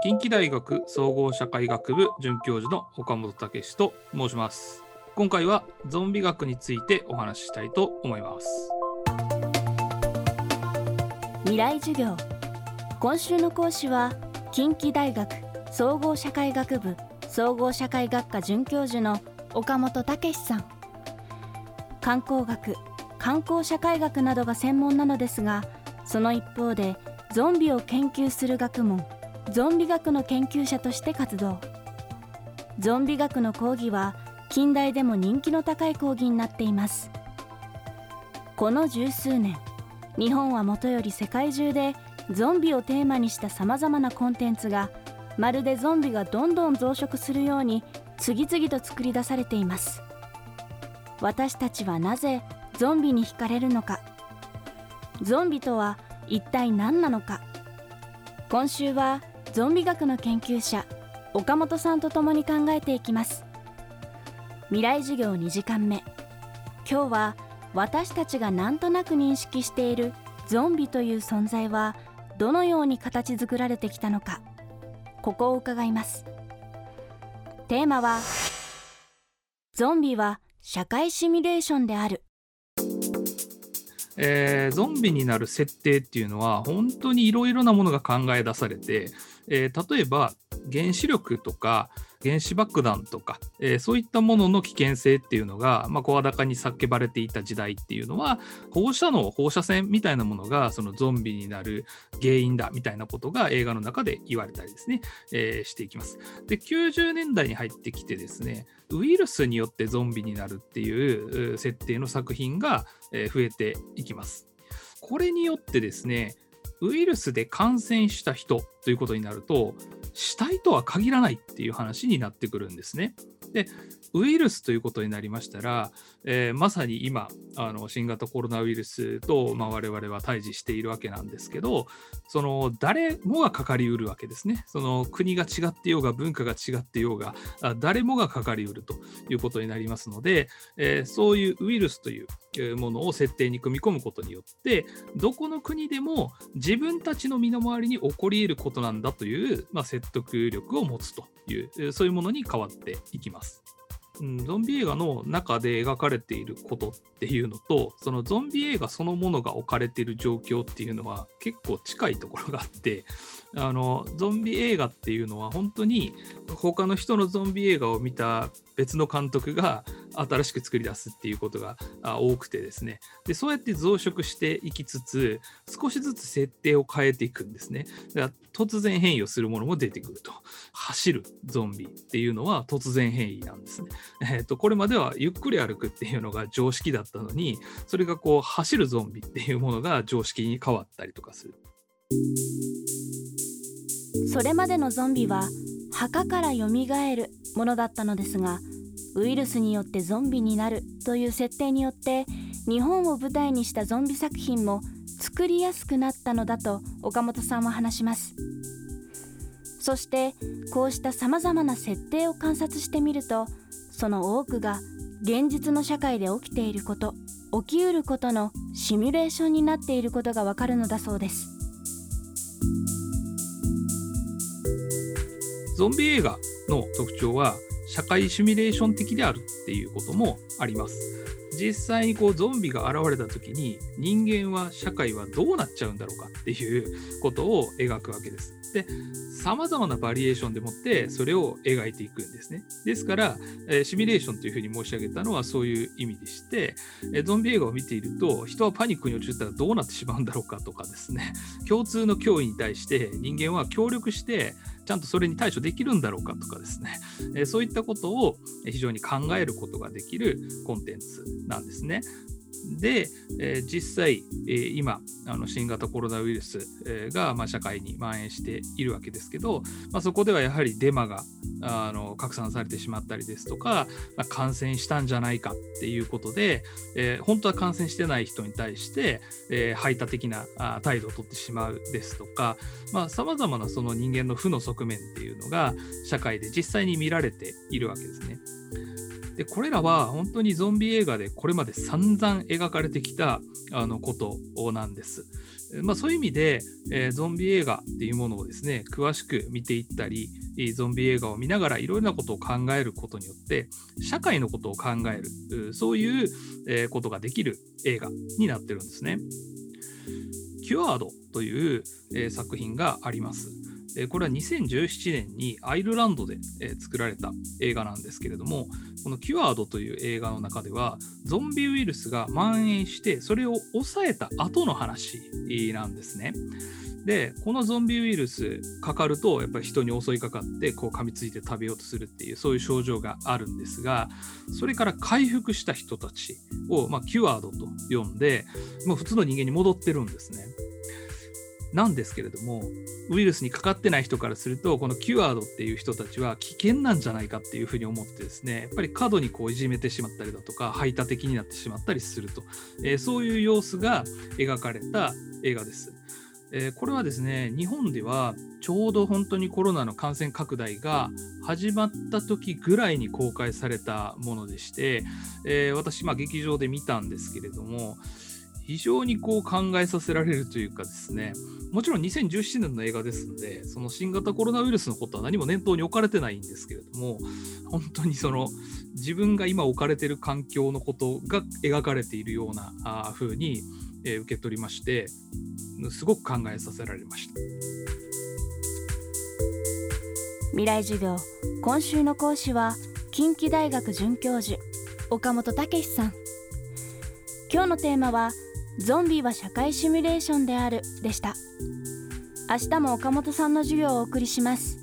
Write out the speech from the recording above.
近畿大学総合社会学部准教授の岡本武と申します。今回はゾンビ学についてお話ししたいと思います。未来授業。今週の講師は近畿大学総合社会学部総合社会学科准教授の岡本武さん。観光学観光社会学などが専門なのですがその一方でゾンビを研究する学問ゾンビ学の研究者として活動。ゾンビ学の講義は近代でも人気の高い講義になっています。この十数年日本はもとより世界中でゾンビをテーマにしたさまざまなコンテンツがまるでゾンビがどんどん増殖するように次々と作り出されています。私たちはなぜゾンビに惹かれるのか。ゾンビとは一体何なのか。今週はゾンビ学の研究者岡本さんと共に考えていきます。未来授業2時間目。今日は私たちがなんとなく認識しているゾンビという存在はどのように形作られてきたのか。ここを伺います。テーマはゾンビは社会シミュレーションである。えー、ゾンビになる設定っていうのは本当にいろいろなものが考え出されて、えー、例えば原子力とか原子爆弾とか、えー、そういったものの危険性っていうのが、まあ、声高に叫ばれていた時代っていうのは放射能放射線みたいなものがそのゾンビになる原因だみたいなことが映画の中で言われたりですね、えー、していきます。で90年代に入ってきてですねウイルスによってゾンビになるっていう設定の作品が増えていきます。これによってですねウイルスで感染した人ということになると死体とは限らないっていう話になってくるんですね。でウイルスということになりましたら、えー、まさに今あの新型コロナウイルスと、まあ、我々は対峙しているわけなんですけどその誰もがかかりうるわけですねその国が違ってようが文化が違ってようが誰もがかかりうるということになりますので、えー、そういうウイルスといういうものを設定に組み込むことによってどこの国でも自分たちの身の回りに起こり得ることなんだという、まあ、説得力を持つというそういうものに変わっていきます。うん、ゾンビ映画の中で描かれていることっていうのとそのゾンビ映画そのものが置かれている状況っていうのは結構近いところがあってあのゾンビ映画っていうのは本当に他の人のゾンビ映画を見た別の監督が新しく作り出すっていうことが多くてですね。でそうやって増殖していきつつ少しずつ設定を変えていくんですね。だから突然変異をするものも出てくると。走るゾンビっていうのは突然変異なんですね、えーと、これまではゆっくり歩くっていうのが常識だったのにそれがこう走るゾンビっていうものが常識に変わったりとかする。それまでのゾンビは墓からよみがえるものだったのですがウイルスによってゾンビになるという設定によって日本を舞台にしたゾンビ作品も作りやすくなったのだと岡本さんは話します。そしてこうしたさまざまな設定を観察してみるとその多くが現実の社会で起きていること起きうることのシミュレーションになっていることがわかるのだそうです。ゾンビ映画の特徴は社会シミュレーション的であるっていうこともあります。実際にこうゾンビが現れた時に人間は社会はどうなっちゃうんだろうかっていうことを描くわけです。で、様々なバリエーションでもってそれを描いていくんですね。ですから、え、シミュレーションというふうに申し上げたのはそういう意味でして、え、ゾンビ映画を見ていると人はパニックに陥ったらどうなってしまうんだろうかとかですね、共通の脅威に対して人間は協力してちゃんとそれに対処できるんだろうかとかですね、え、そういったことを非常に考えることができるコンテンツなんですね。で、えー、実際、えー、今あの新型コロナウイルス、えー、が、まあ、社会に蔓延しているわけですけど、まあ、そこではやはりデマがあの拡散されてしまったりですとか、まあ、感染したんじゃないかっていうことで、えー、本当は感染してない人に対して、えー、排他的なあ態度をとってしまうですとかさまざ、まなその人間の負の側面っていうのが社会で実際に見られているわけですね。でこれらは本当にゾンビ映画でこれまで散々描かれてきたあのことなんです。まあ、そういう意味で、えー、ゾンビ映画っていうものをですね詳しく見ていったりゾンビ映画を見ながらいろいろなことを考えることによって社会のことを考えるそういうことができる映画になってるんですね。キュアードという、えー、作品があります。これは2017年にアイルランドで、作られた映画なんですけれどもこの「キュアード」という映画の中ではゾンビウイルスが蔓延してそれを抑えた後の話なんですね。でこのゾンビウイルスかかるとやっぱり人に襲いかかってこう噛みついて食べようとするっていうそういう症状があるんですがそれから回復した人たちを、まあ、キュアードと呼んでもう普通の人間に戻ってるんですね。なんですけれどもウイルスにかかってない人からするとこのキュアードっていう人たちは危険なんじゃないかっていうふうに思ってですねやっぱり過度にこういじめてしまったりだとか排他的になってしまったりすると、えー、そういう様子が描かれた映画です。えー、これはですね日本ではちょうど本当にコロナの感染拡大が始まった時ぐらいに公開されたものでして、えー、私、まあ、劇場で見たんですけれども非常にこう考えさせられるというかですね、もちろん2017年の映画ですので、その新型コロナウイルスのことは何も念頭に置かれてないんですけれども、本当にその自分が今置かれている環境のことが描かれているようなあ風に、えー、受け取りまして、すごく考えさせられました。未来授業今週の講師は近畿大学准教授岡本武さん今日のテーマはゾンビは社会シミュレーションである。でした。明日も岡本さんの授業をお送りします。